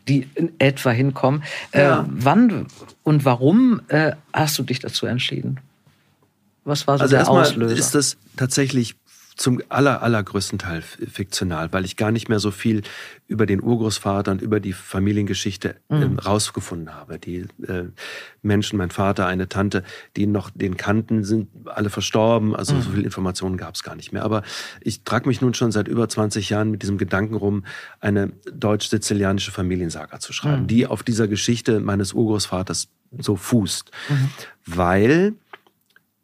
die in etwa hinkommen. Äh, ja. Äh, wann und warum äh, hast du dich dazu entschieden? Was war so also der Auslöser? ist das tatsächlich zum aller, allergrößten Teil fiktional, weil ich gar nicht mehr so viel über den Urgroßvater und über die Familiengeschichte mhm. ähm, rausgefunden habe. Die äh, Menschen, mein Vater, eine Tante, die noch den kannten, sind alle verstorben. Also mhm. so viel Informationen gab es gar nicht mehr. Aber ich trage mich nun schon seit über 20 Jahren mit diesem Gedanken rum, eine deutsch-sizilianische Familiensaga zu schreiben, mhm. die auf dieser Geschichte meines Urgroßvaters so fußt. Mhm. Weil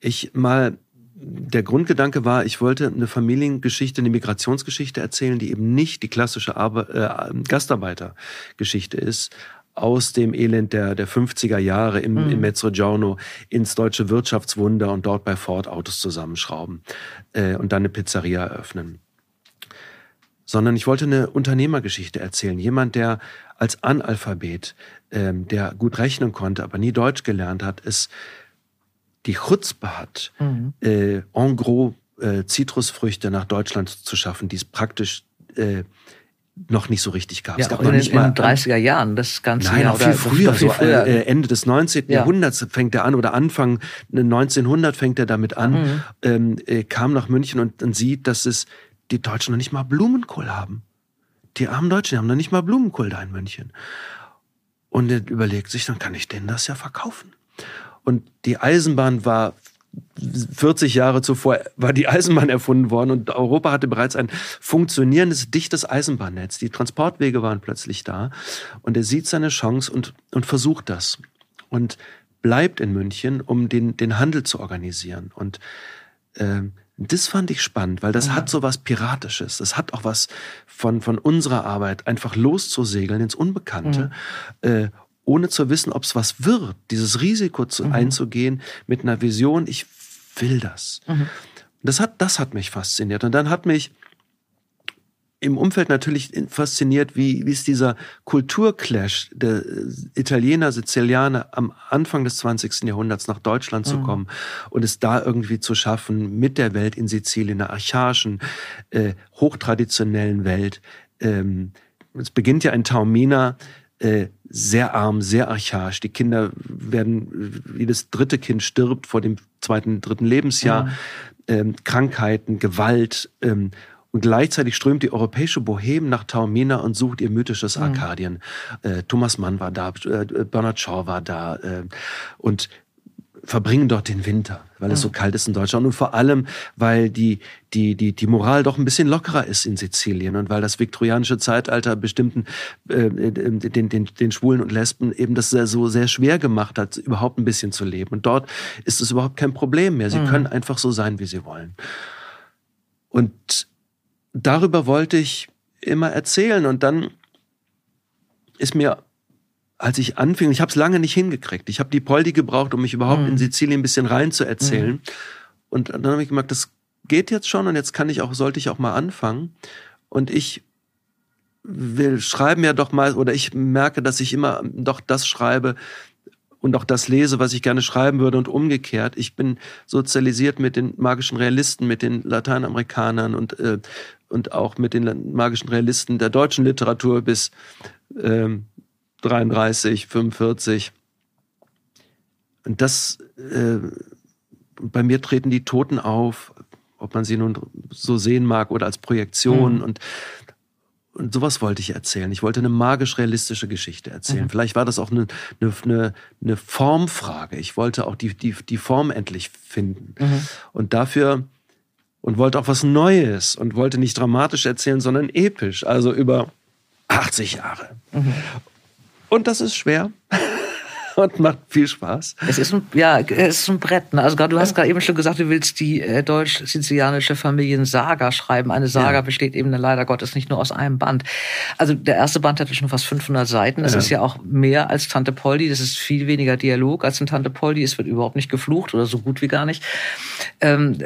ich mal der Grundgedanke war, ich wollte eine Familiengeschichte, eine Migrationsgeschichte erzählen, die eben nicht die klassische Arbe äh, Gastarbeitergeschichte ist, aus dem Elend der, der 50er Jahre im, mhm. in Mezzogiorno ins deutsche Wirtschaftswunder und dort bei Ford Autos zusammenschrauben äh, und dann eine Pizzeria eröffnen. Sondern ich wollte eine Unternehmergeschichte erzählen. Jemand, der als Analphabet, ähm, der gut rechnen konnte, aber nie Deutsch gelernt hat, ist die Chutzpe hat, mhm. äh, en gros äh, Zitrusfrüchte nach Deutschland zu schaffen, die es praktisch äh, noch nicht so richtig gab. Ja, es gab noch in, nicht in mal, 30er Jahren das Ganze. Nein, auch viel früher, viel früher. So, äh, Ende des 19. Ja. Jahrhunderts fängt er an oder Anfang 1900 fängt er damit an, mhm. ähm, äh, kam nach München und, und sieht, dass es die Deutschen noch nicht mal Blumenkohl haben. Die armen Deutschen haben noch nicht mal Blumenkohl da in München. Und er überlegt sich, dann kann ich denen das ja verkaufen. Und die Eisenbahn war 40 Jahre zuvor war die Eisenbahn erfunden worden und Europa hatte bereits ein funktionierendes, dichtes Eisenbahnnetz. Die Transportwege waren plötzlich da und er sieht seine Chance und, und versucht das und bleibt in München, um den, den Handel zu organisieren. Und äh, das fand ich spannend, weil das ja. hat so was Piratisches. Das hat auch was von, von unserer Arbeit, einfach loszusegeln ins Unbekannte. Ja. Äh, ohne zu wissen, ob es was wird, dieses Risiko zu, mhm. einzugehen mit einer Vision, ich will das. Mhm. Das hat, das hat mich fasziniert. Und dann hat mich im Umfeld natürlich fasziniert, wie, wie ist dieser Kulturclash der Italiener, Sizilianer am Anfang des 20. Jahrhunderts nach Deutschland zu mhm. kommen und es da irgendwie zu schaffen, mit der Welt in Sizilien, einer archaischen, äh, hochtraditionellen Welt. Ähm, es beginnt ja in Taormina, äh, sehr arm, sehr archaisch. Die Kinder werden, jedes dritte Kind stirbt vor dem zweiten, dritten Lebensjahr. Ja. Ähm, Krankheiten, Gewalt. Ähm, und gleichzeitig strömt die europäische Boheme nach Taormina und sucht ihr mythisches Arkadien. Mhm. Äh, Thomas Mann war da, äh, Bernard Shaw war da. Äh, und verbringen dort den Winter, weil es so kalt ist in Deutschland und vor allem, weil die, die, die, die Moral doch ein bisschen lockerer ist in Sizilien und weil das viktorianische Zeitalter bestimmten äh, den, den, den Schwulen und Lesben eben das sehr, so sehr schwer gemacht hat, überhaupt ein bisschen zu leben. Und dort ist es überhaupt kein Problem mehr. Sie mhm. können einfach so sein, wie sie wollen. Und darüber wollte ich immer erzählen und dann ist mir als ich anfing, ich habe es lange nicht hingekriegt. Ich habe die Poldi gebraucht, um mich überhaupt mhm. in Sizilien ein bisschen rein zu erzählen. Mhm. Und dann habe ich gemerkt, das geht jetzt schon und jetzt kann ich auch, sollte ich auch mal anfangen. Und ich will schreiben ja doch mal, oder ich merke, dass ich immer doch das schreibe und auch das lese, was ich gerne schreiben würde und umgekehrt. Ich bin sozialisiert mit den magischen Realisten, mit den Lateinamerikanern und, äh, und auch mit den magischen Realisten der deutschen Literatur bis ähm, 33, 45. Und das, äh, bei mir treten die Toten auf, ob man sie nun so sehen mag oder als Projektion. Mhm. Und, und sowas wollte ich erzählen. Ich wollte eine magisch-realistische Geschichte erzählen. Mhm. Vielleicht war das auch eine, eine, eine Formfrage. Ich wollte auch die, die, die Form endlich finden. Mhm. Und dafür und wollte auch was Neues und wollte nicht dramatisch erzählen, sondern episch, also über 80 Jahre. Mhm. Und das ist schwer. und macht viel Spaß. Es ist ein, ja, es ist ein Brett. Ne? Also du hast gerade eben schon gesagt, du willst die äh, deutsch-sizilianische Familiensaga schreiben. Eine Saga ja. besteht eben leider Gottes nicht nur aus einem Band. Also der erste Band hatte schon fast 500 Seiten. Das ja. ist ja auch mehr als Tante Poldi. Das ist viel weniger Dialog als in Tante Poldi. Es wird überhaupt nicht geflucht oder so gut wie gar nicht. Ähm,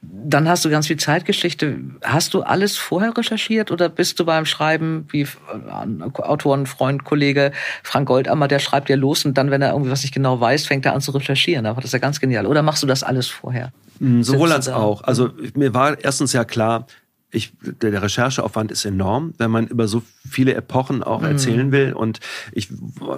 dann hast du ganz viel Zeitgeschichte. Hast du alles vorher recherchiert oder bist du beim Schreiben wie Autoren, Freund, Kollege Frank Goldammer, der schreibt dir los und dann, wenn er irgendwie was nicht genau weiß, fängt er an zu recherchieren. Aber das ist ja ganz genial. Oder machst du das alles vorher? Mm, sowohl als auch. Also mir war erstens ja klar, ich, der Rechercheaufwand ist enorm, wenn man über so viele Epochen auch mhm. erzählen will. Und ich,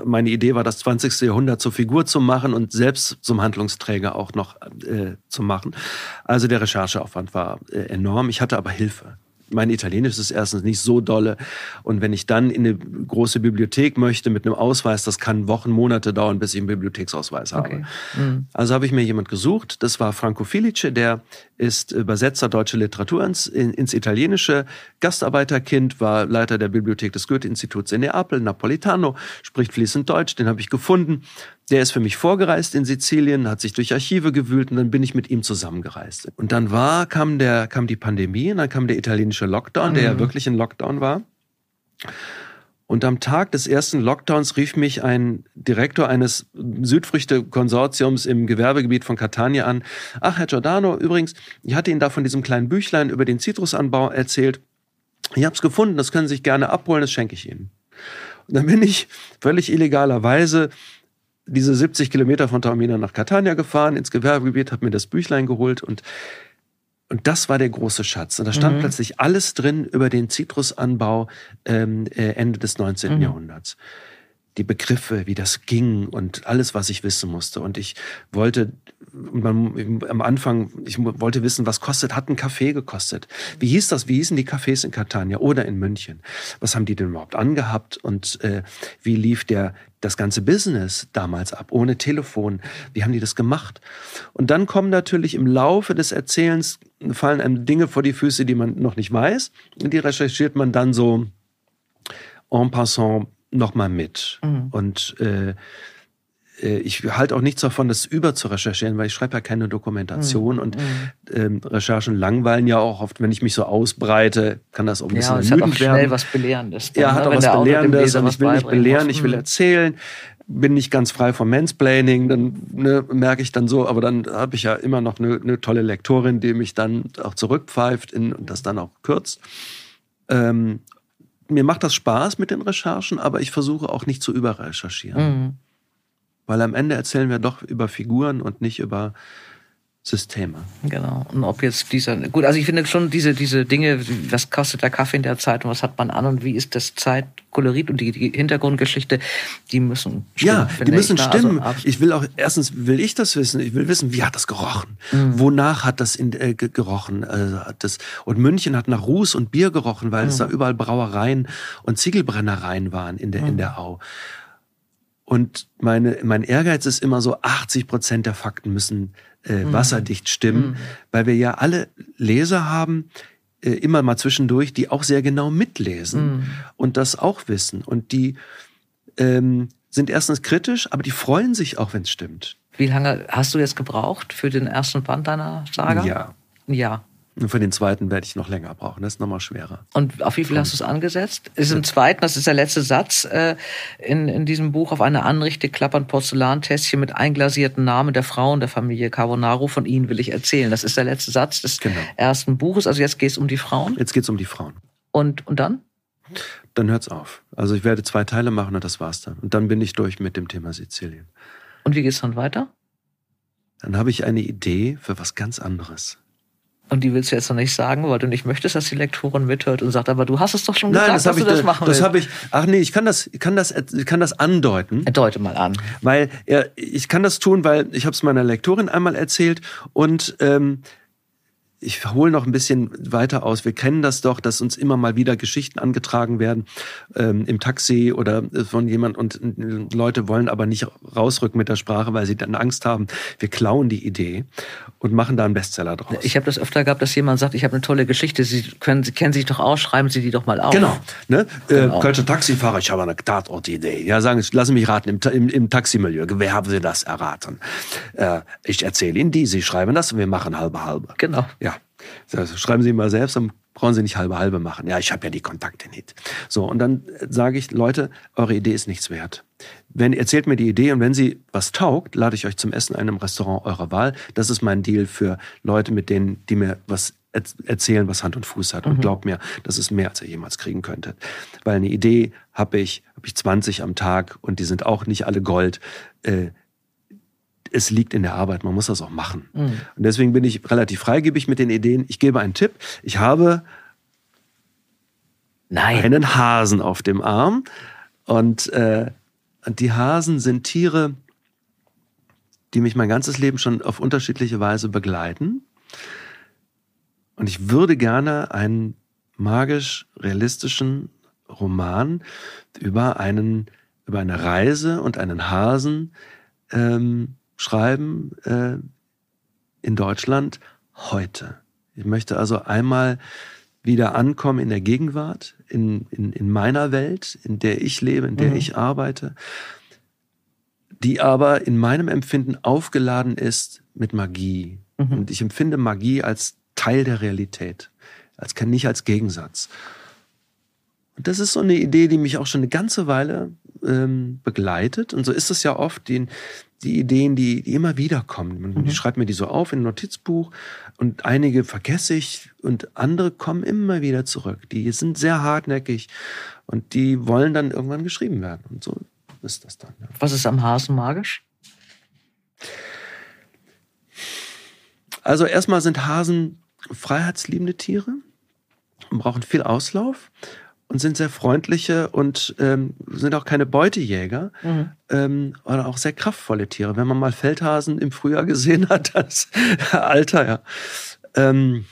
meine Idee war, das 20. Jahrhundert zur Figur zu machen und selbst zum Handlungsträger auch noch äh, zu machen. Also der Rechercheaufwand war äh, enorm. Ich hatte aber Hilfe mein Italienisch ist erstens nicht so dolle. Und wenn ich dann in eine große Bibliothek möchte mit einem Ausweis, das kann Wochen, Monate dauern, bis ich einen Bibliotheksausweis habe. Okay. Mhm. Also habe ich mir jemand gesucht. Das war Franco Felice, der ist Übersetzer deutsche Literatur ins, ins Italienische. Gastarbeiterkind, war Leiter der Bibliothek des Goethe-Instituts in Neapel, Napolitano, spricht fließend Deutsch. Den habe ich gefunden. Der ist für mich vorgereist in Sizilien, hat sich durch Archive gewühlt und dann bin ich mit ihm zusammengereist. Und dann war, kam der, kam die Pandemie und dann kam der italienische Lockdown, der mhm. ja wirklich ein Lockdown war. Und am Tag des ersten Lockdowns rief mich ein Direktor eines Südfrüchte-Konsortiums im Gewerbegebiet von Catania an. Ach, Herr Giordano, übrigens, ich hatte Ihnen da von diesem kleinen Büchlein über den Zitrusanbau erzählt. Ich habe es gefunden, das können Sie sich gerne abholen, das schenke ich Ihnen. Und dann bin ich völlig illegalerweise diese 70 Kilometer von Taormina nach Catania gefahren, ins Gewerbegebiet, habe mir das Büchlein geholt und und das war der große Schatz. Und da stand mhm. plötzlich alles drin über den Zitrusanbau ähm, äh, Ende des 19. Mhm. Jahrhunderts. Die Begriffe, wie das ging und alles, was ich wissen musste. Und ich wollte man, am Anfang, ich wollte wissen, was kostet, hat ein Kaffee gekostet? Wie hieß das? Wie hießen die Cafés in Catania oder in München? Was haben die denn überhaupt angehabt? Und äh, wie lief der, das ganze Business damals ab, ohne Telefon? Wie haben die das gemacht? Und dann kommen natürlich im Laufe des Erzählens, fallen einem Dinge vor die Füße, die man noch nicht weiß. Und die recherchiert man dann so en passant nochmal mit. Mhm. Und äh, äh, ich halte auch nichts davon, das über zu recherchieren, weil ich schreibe ja keine Dokumentation mhm. und mhm. ähm, Recherchen langweilen ja auch oft, wenn ich mich so ausbreite, kann das auch ein bisschen ja, es hat auch schnell werden. was Belehrendes. Dann, ja, hat ne? auch was Belehrendes und ich will nicht belehren, muss. ich will mhm. erzählen bin nicht ganz frei vom Mansplaining, dann ne, merke ich dann so, aber dann habe ich ja immer noch eine, eine, tolle Lektorin, die mich dann auch zurückpfeift in, und das dann auch kürzt. Ähm, mir macht das Spaß mit den Recherchen, aber ich versuche auch nicht zu überrecherchieren. Mhm. Weil am Ende erzählen wir doch über Figuren und nicht über Systeme. Genau. Und ob jetzt dieser, gut, also ich finde schon diese, diese Dinge, was kostet der Kaffee in der Zeit und was hat man an und wie ist das Zeitkolorit und die, die Hintergrundgeschichte, die müssen stimmen. Ja, die müssen ich, stimmen. Also, ich will auch, erstens will ich das wissen, ich will wissen, wie hat das gerochen? Mhm. Wonach hat das in, äh, gerochen? Äh, das, und München hat nach Ruß und Bier gerochen, weil mhm. es da überall Brauereien und Ziegelbrennereien waren in der, mhm. in der Au. Und meine, mein Ehrgeiz ist immer so, 80 Prozent der Fakten müssen äh, mhm. wasserdicht stimmen, mhm. weil wir ja alle Leser haben, äh, immer mal zwischendurch, die auch sehr genau mitlesen mhm. und das auch wissen. Und die ähm, sind erstens kritisch, aber die freuen sich auch, wenn es stimmt. Wie lange hast du jetzt gebraucht für den ersten Band deiner Saga? Ja. Ja. Und für den zweiten werde ich noch länger brauchen. Das ist nochmal schwerer. Und auf wie viel hast du es angesetzt? Ist im zweiten, das ist der letzte Satz äh, in, in diesem Buch, auf eine Anrichte klappern Porzellantässchen mit einglasierten Namen der Frauen der Familie Carbonaro. Von ihnen will ich erzählen. Das ist der letzte Satz des genau. ersten Buches. Also jetzt geht es um die Frauen. Jetzt geht es um die Frauen. Und, und dann? Dann hört's auf. Also ich werde zwei Teile machen und das war's dann. Und dann bin ich durch mit dem Thema Sizilien. Und wie geht's dann weiter? Dann habe ich eine Idee für was ganz anderes. Und die willst du jetzt noch nicht sagen, weil du nicht möchtest, dass die Lektorin mithört und sagt, aber du hast es doch schon gesagt, Nein, das dass du das machen das willst. Das ich. Ach nee, ich kann das, ich kann das, ich kann das andeuten. Deute mal an. Weil ja, ich kann das tun, weil ich habe es meiner Lektorin einmal erzählt und ähm, ich hole noch ein bisschen weiter aus. Wir kennen das doch, dass uns immer mal wieder Geschichten angetragen werden ähm, im Taxi oder von jemand und Leute wollen aber nicht rausrücken mit der Sprache, weil sie dann Angst haben. Wir klauen die Idee und machen da einen Bestseller draus. Ich habe das öfter gehabt, dass jemand sagt, ich habe eine tolle Geschichte, Sie können, Sie kennen sich doch aus, schreiben Sie die doch mal auf. Genau. Ne? genau. Äh, Kölsche Taxifahrer, ich habe eine Tatortidee. Ja, sagen Sie, lassen mich raten, im, im, im Taximilieu, wer haben Sie das erraten? Äh, ich erzähle Ihnen die, Sie schreiben das und wir machen halbe halbe. Genau. Ja. Also schreiben Sie mal selbst, dann brauchen Sie nicht halbe halbe machen. Ja, ich habe ja die Kontakte nicht. So, und dann sage ich, Leute, eure Idee ist nichts wert. Wenn erzählt mir die Idee und wenn sie was taugt, lade ich euch zum Essen in einem Restaurant eurer Wahl. Das ist mein Deal für Leute, mit denen, die mir was erzählen, was Hand und Fuß hat. Und mhm. glaubt mir, das ist mehr, als ihr jemals kriegen könntet. Weil eine Idee habe ich, habe ich 20 am Tag und die sind auch nicht alle Gold. Äh, es liegt in der Arbeit, man muss das auch machen. Mhm. Und deswegen bin ich relativ freigebig mit den Ideen. Ich gebe einen Tipp. Ich habe Nein. einen Hasen auf dem Arm. Und, äh, und die Hasen sind Tiere, die mich mein ganzes Leben schon auf unterschiedliche Weise begleiten. Und ich würde gerne einen magisch-realistischen Roman über einen über eine Reise und einen Hasen ähm, schreiben äh, in Deutschland heute. Ich möchte also einmal wieder ankommen in der Gegenwart, in, in, in meiner Welt, in der ich lebe, in der mhm. ich arbeite, die aber in meinem Empfinden aufgeladen ist mit Magie. Mhm. Und ich empfinde Magie als Teil der Realität, als nicht als Gegensatz. Und das ist so eine Idee, die mich auch schon eine ganze Weile ähm, begleitet. Und so ist es ja oft, die, die Ideen, die, die immer wieder kommen. Man, mhm. Ich schreibe mir die so auf in ein Notizbuch und einige vergesse ich und andere kommen immer wieder zurück. Die sind sehr hartnäckig und die wollen dann irgendwann geschrieben werden. Und so ist das dann. Ja. Was ist am Hasen magisch? Also erstmal sind Hasen freiheitsliebende Tiere und brauchen viel Auslauf und sind sehr freundliche und ähm, sind auch keine Beutejäger mhm. ähm, oder auch sehr kraftvolle Tiere. Wenn man mal Feldhasen im Frühjahr gesehen hat, das Alter, ja. Ähm,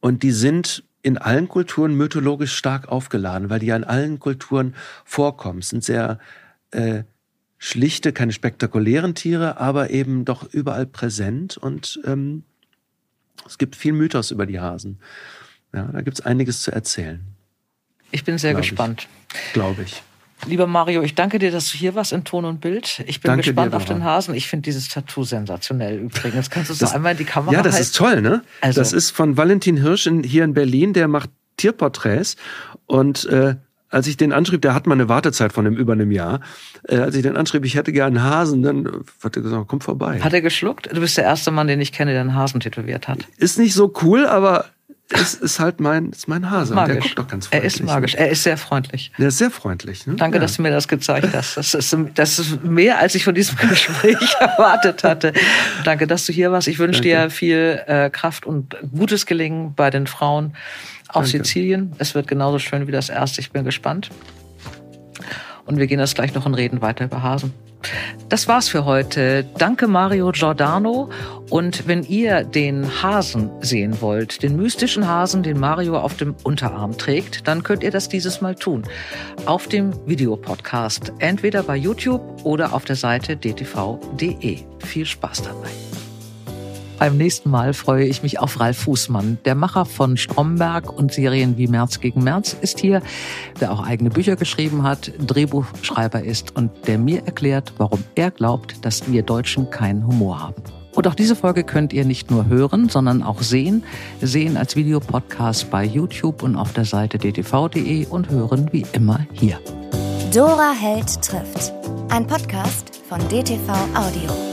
und die sind in allen Kulturen mythologisch stark aufgeladen, weil die ja in allen Kulturen vorkommen. Es sind sehr äh, schlichte, keine spektakulären Tiere, aber eben doch überall präsent und ähm, es gibt viel Mythos über die Hasen. Ja, da gibt's einiges zu erzählen. Ich bin sehr Glaub gespannt. Glaube ich. Lieber Mario, ich danke dir, dass du hier warst in Ton und Bild. Ich bin danke gespannt dir, auf den Hasen. Ich finde dieses Tattoo sensationell übrigens. Kannst du es noch einmal in die Kamera Ja, das halten? ist toll, ne? Also. Das ist von Valentin Hirsch in, hier in Berlin. Der macht Tierporträts. Und äh, als ich den anschrieb, der hat mal eine Wartezeit von einem, über einem Jahr. Äh, als ich den anschrieb, ich hätte gerne einen Hasen, dann hat er gesagt, komm vorbei. Hat er geschluckt? Du bist der erste Mann, den ich kenne, der einen Hasen tätowiert hat. Ist nicht so cool, aber ist, ist halt mein, ist mein Hase. Magisch. der guckt doch ganz freundlich. Er ist magisch. Er ist sehr freundlich. Er ist sehr freundlich. Ne? Danke, ja. dass du mir das gezeigt hast. Das ist, das ist mehr, als ich von diesem Gespräch erwartet hatte. Danke, dass du hier warst. Ich wünsche dir viel äh, Kraft und gutes Gelingen bei den Frauen auf Danke. Sizilien. Es wird genauso schön wie das erste. Ich bin gespannt. Und wir gehen jetzt gleich noch in Reden weiter über Hasen. Das war's für heute. Danke Mario Giordano. Und wenn ihr den Hasen sehen wollt, den mystischen Hasen, den Mario auf dem Unterarm trägt, dann könnt ihr das dieses Mal tun. Auf dem Videopodcast. Entweder bei YouTube oder auf der Seite dtv.de. Viel Spaß dabei. Beim nächsten Mal freue ich mich auf Ralf Fußmann. Der Macher von Stromberg und Serien wie März gegen März ist hier, der auch eigene Bücher geschrieben hat, Drehbuchschreiber ist und der mir erklärt, warum er glaubt, dass wir Deutschen keinen Humor haben. Und auch diese Folge könnt ihr nicht nur hören, sondern auch sehen. Sehen als Videopodcast bei YouTube und auf der Seite dtv.de und hören wie immer hier. Dora Held trifft. Ein Podcast von DTV Audio.